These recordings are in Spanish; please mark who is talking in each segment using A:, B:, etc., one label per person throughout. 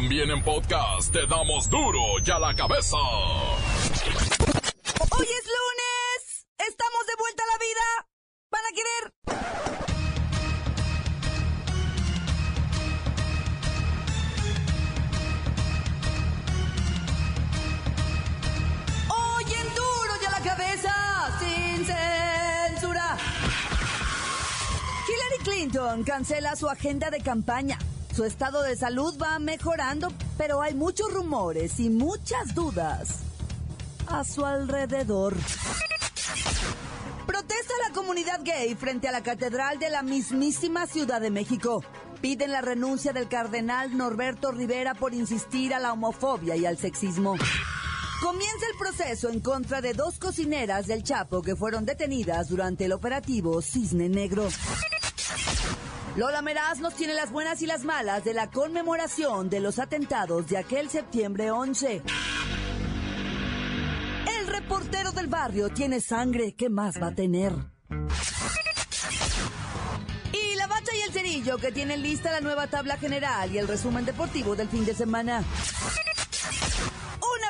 A: También en podcast te damos duro y a la cabeza.
B: Hoy es lunes. Estamos de vuelta a la vida. ¿Van a querer? Hoy duro y a la cabeza. Sin censura. Hillary Clinton cancela su agenda de campaña. Su estado de salud va mejorando, pero hay muchos rumores y muchas dudas a su alrededor. Protesta la comunidad gay frente a la Catedral de la mismísima Ciudad de México. Piden la renuncia del cardenal Norberto Rivera por insistir a la homofobia y al sexismo. Comienza el proceso en contra de dos cocineras del Chapo que fueron detenidas durante el operativo Cisne Negro. Lola Meraz nos tiene las buenas y las malas de la conmemoración de los atentados de aquel septiembre 11. El reportero del barrio tiene sangre, ¿qué más va a tener? Y la bacha y el cerillo que tienen lista la nueva tabla general y el resumen deportivo del fin de semana.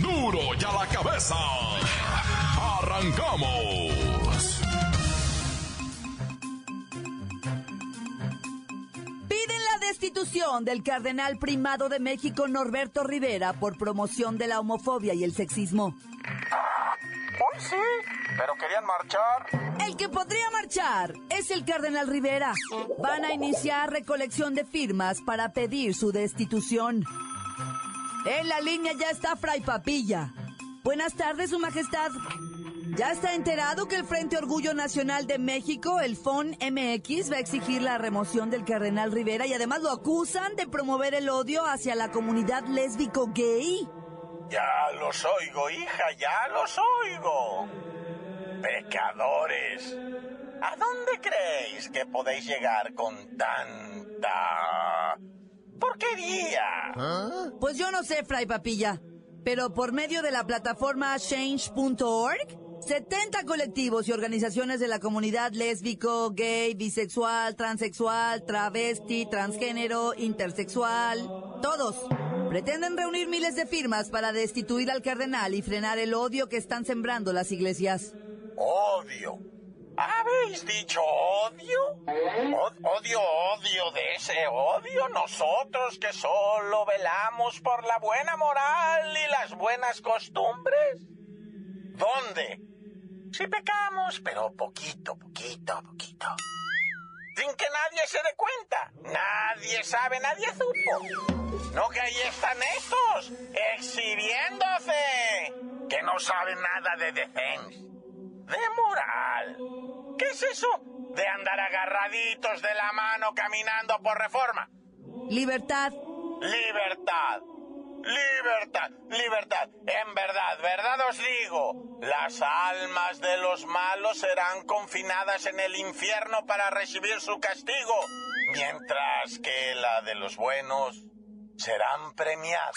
A: Duro y a la cabeza. Arrancamos.
B: Piden la destitución del cardenal primado de México Norberto Rivera por promoción de la homofobia y el sexismo.
C: Hoy sí, pero querían marchar.
B: El que podría marchar es el cardenal Rivera. Van a iniciar recolección de firmas para pedir su destitución. En la línea ya está Fray Papilla. Buenas tardes, Su Majestad. ¿Ya está enterado que el Frente Orgullo Nacional de México, el FON MX, va a exigir la remoción del cardenal Rivera y además lo acusan de promover el odio hacia la comunidad lésbico gay?
C: Ya los oigo, hija, ya los oigo. Pecadores. ¿A dónde creéis que podéis llegar con tanta porquería?
B: Pues yo no sé, Fray Papilla, pero por medio de la plataforma change.org, 70 colectivos y organizaciones de la comunidad lésbico, gay, bisexual, transexual, travesti, transgénero, intersexual, todos pretenden reunir miles de firmas para destituir al cardenal y frenar el odio que están sembrando las iglesias.
C: Odio. ¿Habéis dicho odio? Odio, odio de ese odio. Nosotros que solo velamos por la buena moral y las buenas costumbres. ¿Dónde? Sí pecamos, pero poquito, poquito, poquito. Sin que nadie se dé cuenta. Nadie sabe, nadie supo. No que ahí están estos, exhibiéndose. Que no saben nada de defensa. De moral. ¿Qué es eso? De andar agarraditos de la mano caminando por reforma.
B: Libertad.
C: Libertad. Libertad, libertad. En verdad, verdad os digo, las almas de los malos serán confinadas en el infierno para recibir su castigo, mientras que la de los buenos serán premiadas.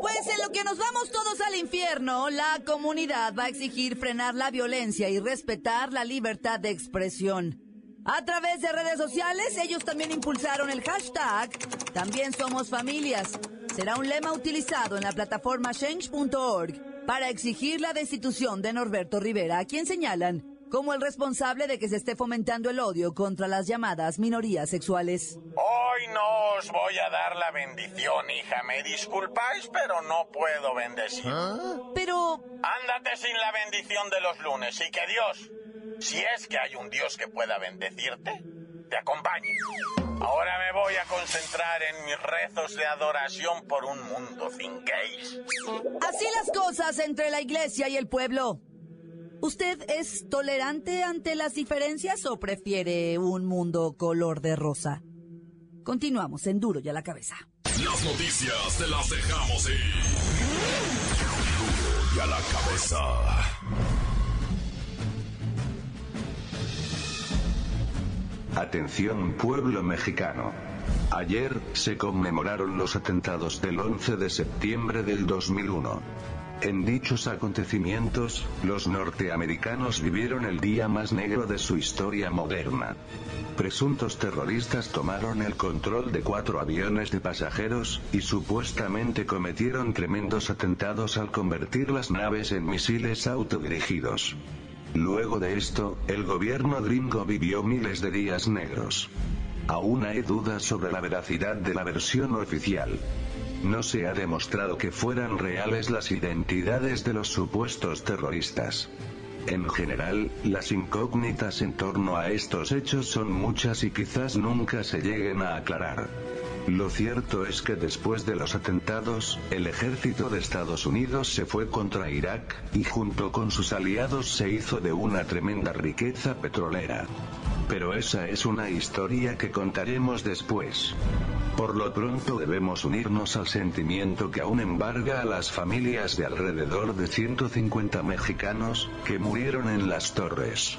B: Pues en lo que nos vamos todos al infierno, la comunidad va a exigir frenar la violencia y respetar la libertad de expresión. A través de redes sociales, ellos también impulsaron el hashtag También somos familias. Será un lema utilizado en la plataforma change.org para exigir la destitución de Norberto Rivera, a quien señalan como el responsable de que se esté fomentando el odio contra las llamadas minorías sexuales.
C: Hoy no os voy a dar la bendición, hija. Me disculpáis, pero no puedo bendecir.
B: Pero,
C: Ándate sin la bendición de los lunes y que Dios, si es que hay un Dios que pueda bendecirte, te acompañe. Ahora me voy a concentrar en mis rezos de adoración por un mundo sin gays.
B: así las cosas entre la iglesia y el pueblo. ¿Usted es tolerante ante las diferencias o prefiere un mundo color de rosa? Continuamos en Duro y a la cabeza.
A: Las noticias te las dejamos ir. Duro y a la cabeza.
D: Atención pueblo mexicano. Ayer se conmemoraron los atentados del 11 de septiembre del 2001. En dichos acontecimientos, los norteamericanos vivieron el día más negro de su historia moderna. Presuntos terroristas tomaron el control de cuatro aviones de pasajeros, y supuestamente cometieron tremendos atentados al convertir las naves en misiles autodirigidos. Luego de esto, el gobierno gringo vivió miles de días negros. Aún hay dudas sobre la veracidad de la versión oficial. No se ha demostrado que fueran reales las identidades de los supuestos terroristas. En general, las incógnitas en torno a estos hechos son muchas y quizás nunca se lleguen a aclarar. Lo cierto es que después de los atentados, el ejército de Estados Unidos se fue contra Irak, y junto con sus aliados se hizo de una tremenda riqueza petrolera. Pero esa es una historia que contaremos después. Por lo pronto debemos unirnos al sentimiento que aún embarga a las familias de alrededor de 150 mexicanos, que murieron en las torres.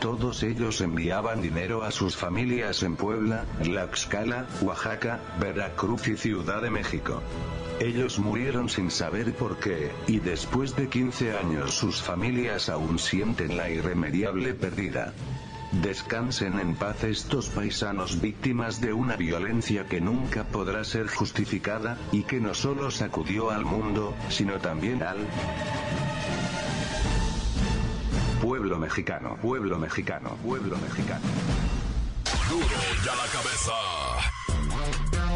D: Todos ellos enviaban dinero a sus familias en Puebla, Tlaxcala, Oaxaca, Veracruz y Ciudad de México. Ellos murieron sin saber por qué, y después de 15 años sus familias aún sienten la irremediable pérdida. Descansen en paz estos paisanos víctimas de una violencia que nunca podrá ser justificada, y que no solo sacudió al mundo, sino también al pueblo mexicano, pueblo mexicano, pueblo mexicano.
A: Duro y a la cabeza.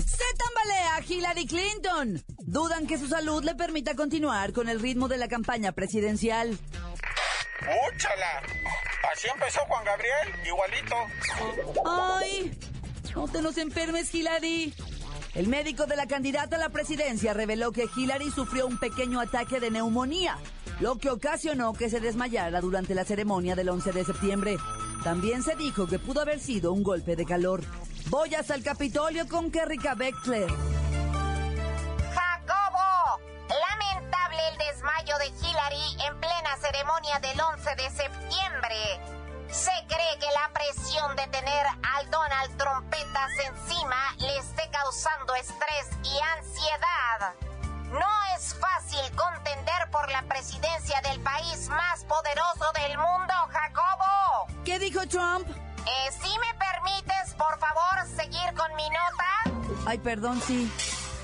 B: Se tambalea Hillary Clinton. Dudan que su salud le permita continuar con el ritmo de la campaña presidencial.
C: ¡Úchala! Así empezó Juan Gabriel, igualito.
B: ¡Ay! No te nos enfermes, Hillary. El médico de la candidata a la presidencia reveló que Hillary sufrió un pequeño ataque de neumonía, lo que ocasionó que se desmayara durante la ceremonia del 11 de septiembre. También se dijo que pudo haber sido un golpe de calor. Voy hasta el Capitolio con Kerrika Beckler.
E: Jacobo, lamentable el desmayo de Hillary en ceremonia del 11 de septiembre. Se cree que la presión de tener al Donald Trompetas encima le esté causando estrés y ansiedad. No es fácil contender por la presidencia del país más poderoso del mundo, Jacobo.
B: ¿Qué dijo Trump?
E: Eh, si me permites, por favor, seguir con mi nota.
B: Ay, perdón, sí.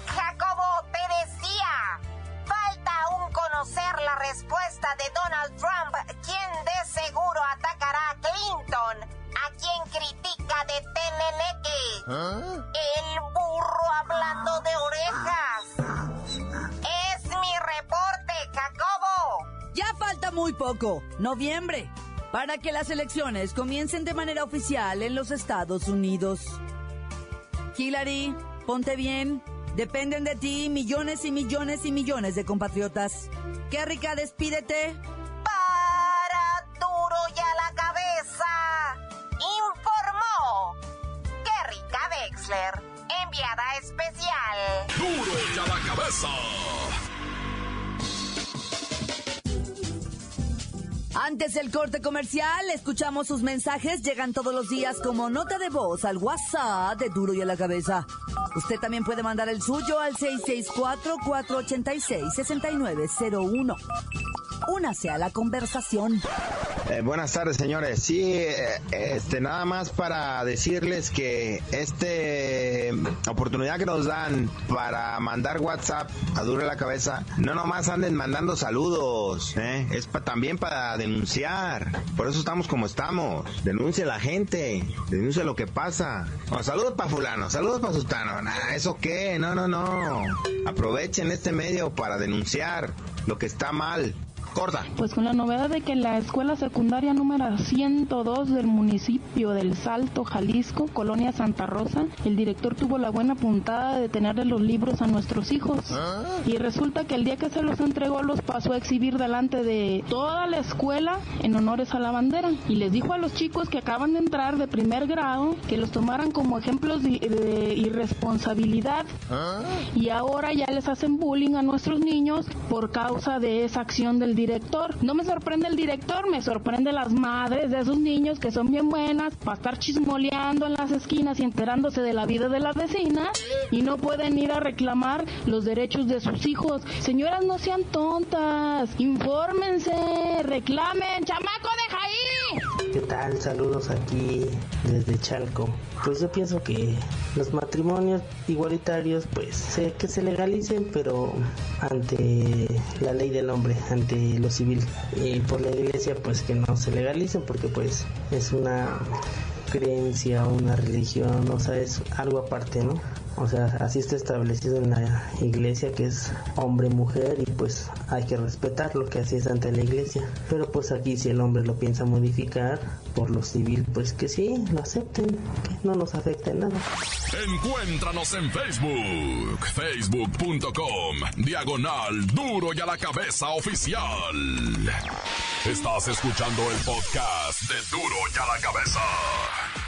E: Jacobo, te decía, aún conocer la respuesta de Donald Trump, quien de seguro atacará a Clinton, a quien critica de Teleleque. El burro hablando de orejas. Es mi reporte, Jacobo.
B: Ya falta muy poco, noviembre, para que las elecciones comiencen de manera oficial en los Estados Unidos. Hillary, ponte bien. Dependen de ti millones y millones y millones de compatriotas. Qué rica, despídete.
E: Para duro y a la cabeza. Informó Kerrika Wexler, enviada especial.
A: Duro y a la cabeza.
B: Antes del corte comercial, escuchamos sus mensajes. Llegan todos los días como nota de voz al WhatsApp de Duro y a la Cabeza. Usted también puede mandar el suyo al 664-486-6901. Únase a la conversación.
F: Eh, buenas tardes, señores. Sí, eh, este, nada más para decirles que este oportunidad que nos dan para mandar WhatsApp a Duro la Cabeza, no nomás anden mandando saludos, ¿eh? es pa- también para denunciar. Por eso estamos como estamos. Denuncia a la gente, denuncia lo que pasa. Saludos para fulano, saludos para sultano. Nah, ¿Eso qué? No, no, no. Aprovechen este medio para denunciar lo que está mal
G: Pues con la novedad de que la escuela secundaria número 102 del municipio del Salto, Jalisco, Colonia Santa Rosa, el director tuvo la buena puntada de tenerle los libros a nuestros hijos. Y resulta que el día que se los entregó los pasó a exhibir delante de toda la escuela en honores a la bandera. Y les dijo a los chicos que acaban de entrar de primer grado que los tomaran como ejemplos de, de irresponsabilidad. Y ahora ya les hacen bullying a nuestros niños por causa de esa acción del director. No me sorprende el director, me sorprende las madres de esos niños que son bien buenas para estar chismoleando en las esquinas y enterándose de la vida de las vecinas y no pueden ir a reclamar los derechos de sus hijos. Señoras, no sean tontas, infórmense, reclamen, chamaco, deja ahí.
H: ¿Qué tal? Saludos aquí desde Chalco. Pues yo pienso que los matrimonios igualitarios, pues sé que se legalicen, pero ante la ley del hombre, ante lo civil. Y por la iglesia, pues que no se legalicen, porque pues es una creencia, una religión, o sea, es algo aparte, ¿no? O sea, así está establecido en la iglesia que es hombre-mujer y pues hay que respetar lo que así es ante la iglesia. Pero pues aquí si el hombre lo piensa modificar por lo civil, pues que sí, lo acepten, que no nos afecte nada.
A: Encuéntranos en Facebook, facebook.com, diagonal duro y a la cabeza oficial. Estás escuchando el podcast de duro y a la cabeza.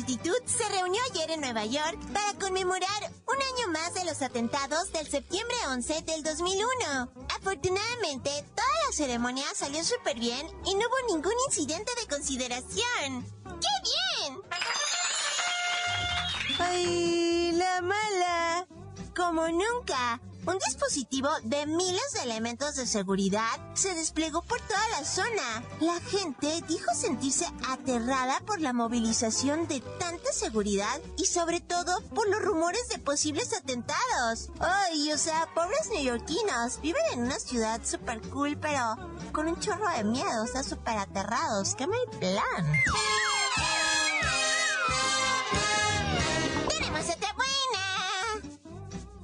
I: Multitud se reunió ayer en Nueva York para conmemorar un año más de los atentados del septiembre 11 del 2001. Afortunadamente, toda la ceremonia salió súper bien y no hubo ningún incidente de consideración. ¡Qué bien! ¡Ay, la mala! Como nunca, un dispositivo de miles de elementos de seguridad se desplegó por toda la zona. La gente dijo sentirse aterrada por la movilización de tanta seguridad y sobre todo por los rumores de posibles atentados. Ay, o sea, pobres neoyorquinos, viven en una ciudad super cool, pero con un chorro de miedo, están súper aterrados. ¡Qué mal plan!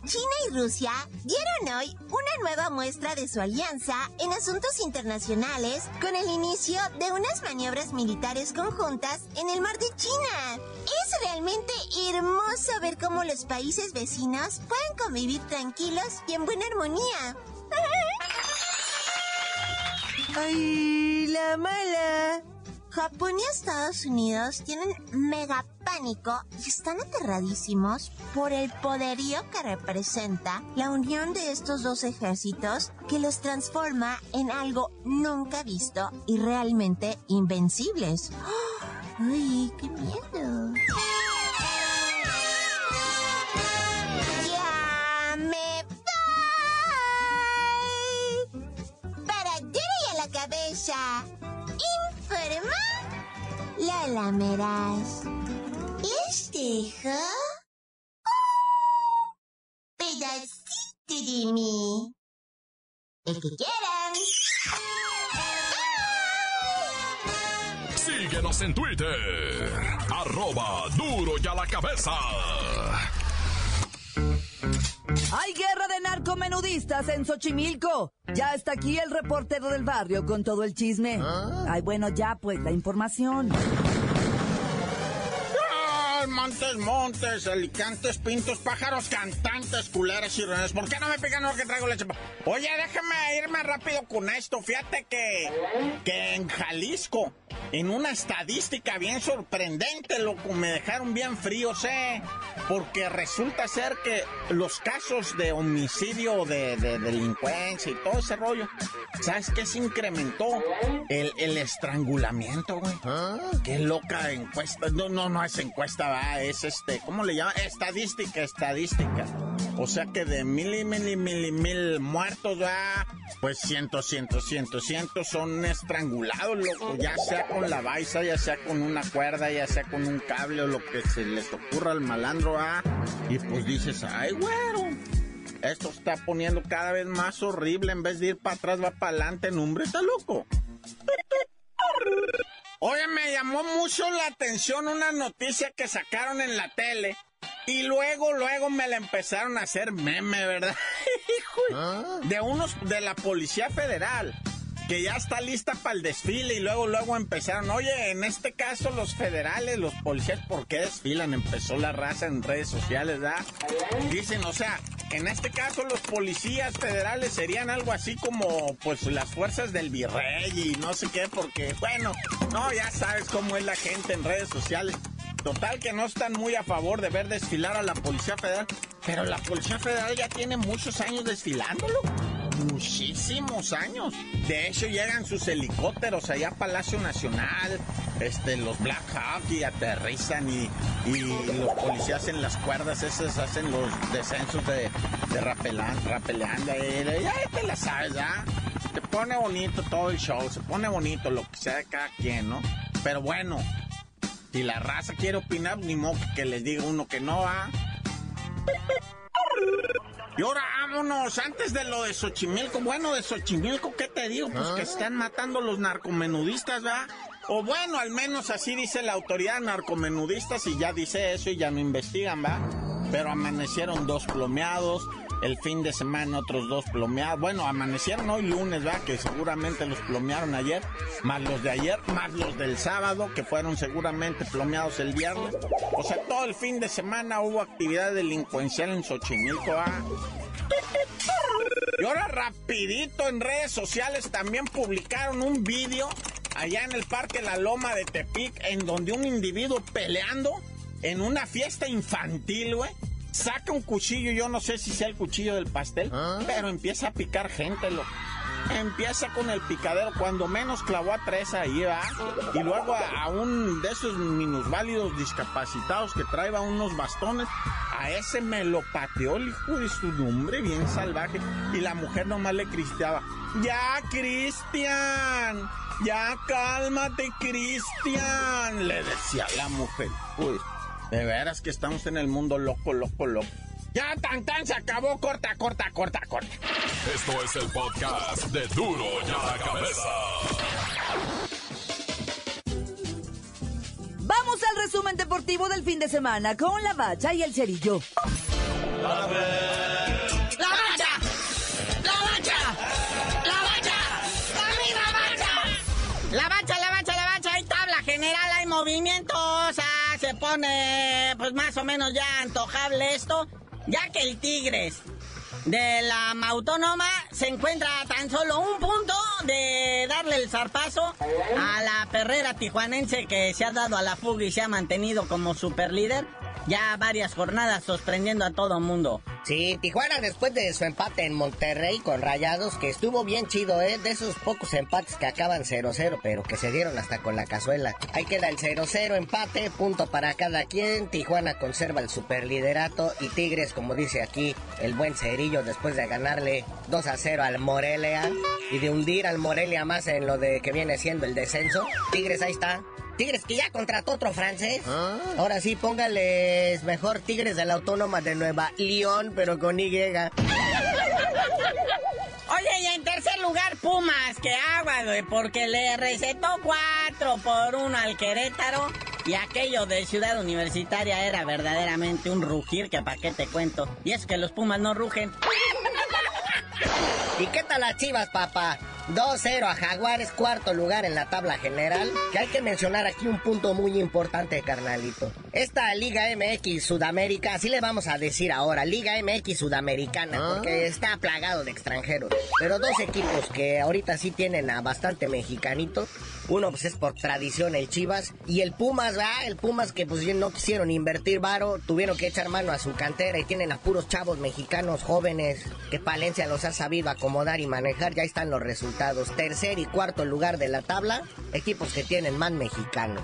I: China y Rusia dieron hoy una nueva muestra de su alianza en asuntos internacionales con el inicio de unas maniobras militares conjuntas en el mar de China. Es realmente hermoso ver cómo los países vecinos pueden convivir tranquilos y en buena armonía. ¡Ay, la mala! Japón y Estados Unidos tienen mega pánico y están aterradísimos por el poderío que representa la unión de estos dos ejércitos que los transforma en algo nunca visto y realmente invencibles. ¡Ay, qué miedo! ¿Les dejo? ¡Oh! Pedacito de mí. El que quieran.
A: Síguenos en Twitter, arroba duro y a la cabeza.
B: Hay guerra de narcomenudistas en Xochimilco. Ya está aquí el reportero del barrio con todo el chisme. Ay, bueno, ya pues, la información.
C: Montes, montes, alicantes, pintos, pájaros, cantantes, culeras y renes. ¿Por qué no me pican lo que traigo leche? Oye, déjame irme rápido con esto. Fíjate que, que en Jalisco, en una estadística bien sorprendente, loco, me dejaron bien fríos, ¿eh? Porque resulta ser que los casos de homicidio, de, de delincuencia y todo ese rollo, ¿sabes qué se incrementó? El, el estrangulamiento, güey. Qué loca encuesta. No, no, no es encuesta, va, es este, ¿cómo le llaman? Estadística, estadística. O sea que de mil y mil y mil y mil muertos, ya, pues cientos, cientos, cientos, cientos son estrangulados, loco. Ya sea con la baisa, ya sea con una cuerda, ya sea con un cable o lo que se les ocurra al malandro, ah. Y pues dices, ay, güero. Esto está poniendo cada vez más horrible. En vez de ir para atrás, va para adelante. Nombre está loco. Oye, me llamó mucho la atención una noticia que sacaron en la tele. Y luego, luego me la empezaron a hacer meme, ¿verdad? ¿Ah? De unos de la Policía Federal que ya está lista para el desfile y luego luego empezaron, oye, en este caso los federales, los policías, ¿por qué desfilan? Empezó la raza en redes sociales, ¿verdad? Dicen, o sea, en este caso los policías federales serían algo así como pues las fuerzas del virrey y no sé qué, porque bueno, no, ya sabes cómo es la gente en redes sociales. Total que no están muy a favor de ver desfilar a la Policía Federal, pero la Policía Federal ya tiene muchos años desfilándolo muchísimos años. De hecho, llegan sus helicópteros allá a Palacio Nacional, este, los Black Hawk y aterrizan y, los policías en las cuerdas esas hacen los descensos de, de rapelanda, y ya te la sabes, ¿ya? Se pone bonito todo el show, se pone bonito lo que sea de cada quien, ¿no? Pero bueno, si la raza quiere opinar, ni modo que les diga uno que no, ¿ah? Y ahora vámonos, antes de lo de Xochimilco, bueno, de Xochimilco, ¿qué te digo? Pues que ah. están matando los narcomenudistas, ¿verdad? O bueno, al menos así dice la autoridad narcomenudistas y ya dice eso y ya no investigan, ¿va? Pero amanecieron dos plomeados, el fin de semana otros dos plomeados. Bueno, amanecieron hoy lunes, ¿va? Que seguramente los plomearon ayer, más los de ayer, más los del sábado, que fueron seguramente plomeados el viernes. O sea, todo el fin de semana hubo actividad delincuencial en Xochimilco, ¿ah? Y ahora rapidito en redes sociales también publicaron un vídeo allá en el Parque La Loma de Tepic, en donde un individuo peleando en una fiesta infantil, güey saca un cuchillo, yo no sé si sea el cuchillo del pastel, ¿Ah? pero empieza a picar gente, lo empieza con el picadero, cuando menos clavó a tres ahí, va, y luego a, un de esos minusválidos discapacitados que traía unos bastones, a ese me lo pateó el hijo de su nombre, bien salvaje, y la mujer nomás le cristiaba, ya, Cristian, ya cálmate, Cristian, le decía la mujer, pues. De veras que estamos en el mundo loco, loco, loco. Ya, tan, tan, se acabó. Corta, corta, corta, corta.
A: Esto es el podcast de Duro ya la cabeza.
B: Vamos al resumen deportivo del fin de semana con la bacha y el cerillo.
C: ¡La bacha! ¡La bacha! ¡La bacha! ¡La bacha! ¡La bacha! La bacha, la bacha, la bacha. Hay tabla general, hay movimientos se pone pues más o menos ya antojable esto, ya que el Tigres de la Autónoma se encuentra tan solo un punto de darle el zarpazo a la perrera tijuanense que se ha dado a la fuga y se ha mantenido como super líder ya varias jornadas sorprendiendo a todo mundo.
J: Sí, Tijuana después de su empate en Monterrey con Rayados, que estuvo bien chido, ¿eh? De esos pocos empates que acaban 0-0, pero que se dieron hasta con la cazuela. Ahí queda el 0-0 empate, punto para cada quien. Tijuana conserva el superliderato y Tigres, como dice aquí el buen Cerillo, después de ganarle 2-0 al Morelia y de hundir al Morelia más en lo de que viene siendo el descenso. Tigres ahí está, Tigres que ya contrató otro francés. ¿Ah? Ahora sí, póngales mejor Tigres de la Autónoma de Nueva León, pero con Y. Oye,
C: y en tercer lugar, Pumas, que agua, güey, porque le recetó cuatro por uno al Querétaro. Y aquello de Ciudad Universitaria era verdaderamente un rugir que pa' qué te cuento. Y es que los Pumas no rugen.
J: ¿Y qué tal las chivas, papá? 2-0 a Jaguares, cuarto lugar en la tabla general. Que hay que mencionar aquí un punto muy importante, carnalito. Esta Liga MX Sudamérica, así le vamos a decir ahora, Liga MX Sudamericana, ah. porque está plagado de extranjeros. Pero dos equipos que ahorita sí tienen a bastante mexicanito. Uno pues es por tradición el Chivas y el Pumas, ¿verdad? El Pumas que pues no quisieron invertir varo, tuvieron que echar mano a su cantera y tienen a puros chavos mexicanos jóvenes que Palencia los ha sabido acomodar y manejar. Ya están los resultados. Tercer y cuarto lugar de la tabla, equipos que tienen más mexicanos.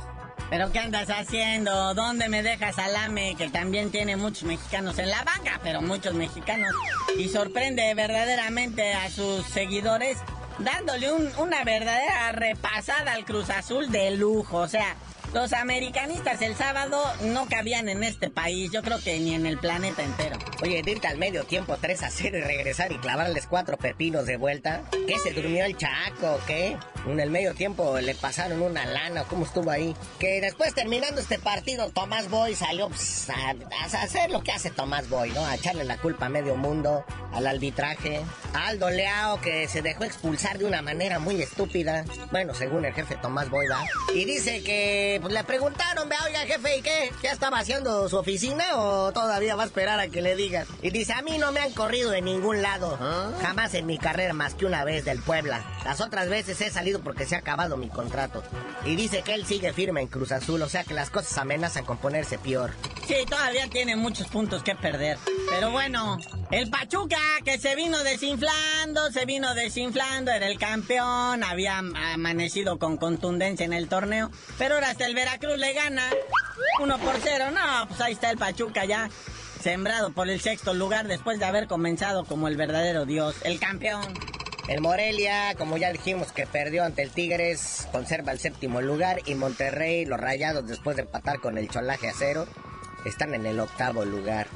K: ¿Pero qué andas haciendo? ¿Dónde me dejas Salame? Que también tiene muchos mexicanos en la banca, pero muchos mexicanos. Y sorprende verdaderamente a sus seguidores dándole una verdadera repasada al Cruz Azul de lujo. O sea, los americanistas el sábado no cabían en este país, yo creo que ni en el planeta entero.
J: Oye, irte al medio tiempo 3 a 0 y regresar y clavarles cuatro pepinos de vuelta. ¿Qué se durmió el Chaco? ¿Qué? En el medio tiempo le pasaron una lana, ¿cómo estuvo ahí? Que después terminando este partido, Tomás Boy salió pues, a, hacer lo que hace Tomás Boy, ¿no? A echarle la culpa a medio mundo, al arbitraje, a Aldo Leao que se dejó expulsar de una manera muy estúpida. Bueno, según el jefe Tomás Boy, ¿va? Y dice que pues le preguntaron, vea, oiga, jefe, ¿y qué? ¿Ya está vaciando su oficina o todavía va a esperar a que le digan? Y dice, a mí no me han corrido de ningún lado. ¿Ah? Jamás en mi carrera más que una vez del Puebla. Las otras veces he salido porque se ha acabado mi contrato. Y dice que él sigue firme en Cruz Azul, o sea que las cosas amenazan con ponerse peor.
K: Sí, todavía tiene muchos puntos que perder. Pero bueno, el Pachuca que se vino desinflando, se vino desinflando, era el campeón, había amanecido con contundencia en el torneo, pero ahora hasta el Veracruz le gana 1 por 0. No, pues ahí está el Pachuca ya sembrado por el sexto lugar después de haber comenzado como el verdadero dios, el campeón.
J: El Morelia, como ya dijimos que perdió ante el Tigres, conserva el séptimo lugar y Monterrey, los Rayados después de empatar con el Cholaje a cero, están en el octavo lugar.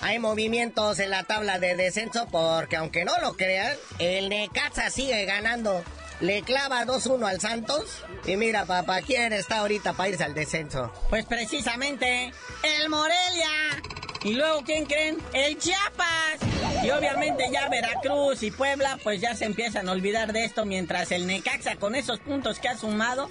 J: Hay movimientos en la tabla de descenso porque aunque no lo crean, el Necaxa sigue ganando. Le clava 2-1 al Santos. Y mira, papá, ¿quién está ahorita para irse al descenso?
K: Pues precisamente, el Morelia. Y luego, ¿quién creen? El Chiapas. Y obviamente ya Veracruz y Puebla, pues ya se empiezan a olvidar de esto, mientras el Necaxa con esos puntos que ha sumado,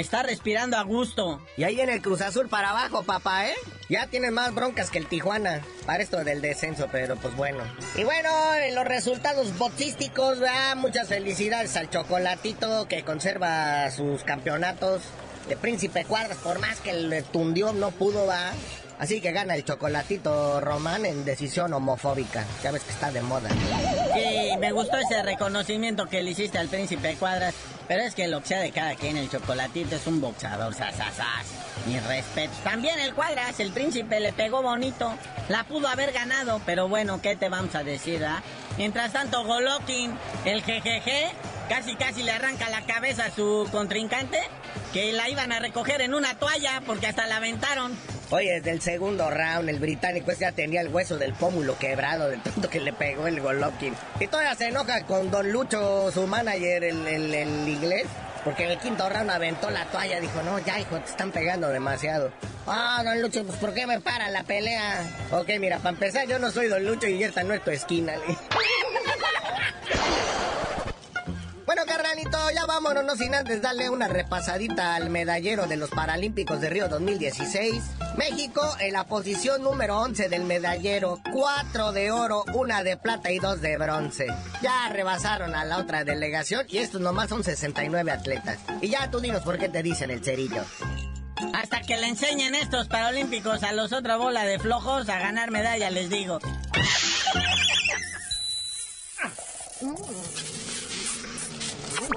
K: está respirando a gusto.
J: Y ahí en el Cruz Azul para abajo, papá, ¿eh? Ya tienen más broncas que el Tijuana para esto del descenso, pero pues bueno. Y bueno, en los resultados botísticos, muchas felicidades al Chocolatito que conserva sus campeonatos de Príncipe Cuadras, por más que el tundió no pudo, va. Así que gana el chocolatito Román en decisión homofóbica. Ya ves que está de moda.
K: Sí, me gustó ese reconocimiento que le hiciste al príncipe Cuadras. Pero es que que sea de cada quien, el chocolatito es un boxador, sasasas. Mi respeto. También el Cuadras, el príncipe le pegó bonito. La pudo haber ganado, pero bueno, ¿qué te vamos a decir, ah? Mientras tanto, Golokin, el jejeje, casi casi le arranca la cabeza a su contrincante, que la iban a recoger en una toalla porque hasta la aventaron.
J: Oye, desde el segundo round, el británico ya tenía el hueso del pómulo quebrado del tanto que le pegó el Golovkin. Y todavía se enoja con Don Lucho, su manager, el, inglés. Porque en el quinto round aventó la toalla, dijo, no, ya hijo, te están pegando demasiado. Ah, don Lucho, pues ¿por qué me para la pelea? Ok, mira, para empezar, yo no soy don Lucho y esta no es tu esquina. Ya vámonos, no sin antes darle una repasadita al medallero de los Paralímpicos de Río 2016. México en la posición número 11 del medallero, 4 de oro, una de plata y dos de bronce. Ya rebasaron a la otra delegación y estos nomás son 69 atletas. Y ya tú dinos por qué te dicen el cerillo.
K: Hasta que le enseñen estos Paralímpicos a los otra bola de flojos a ganar medalla, les digo.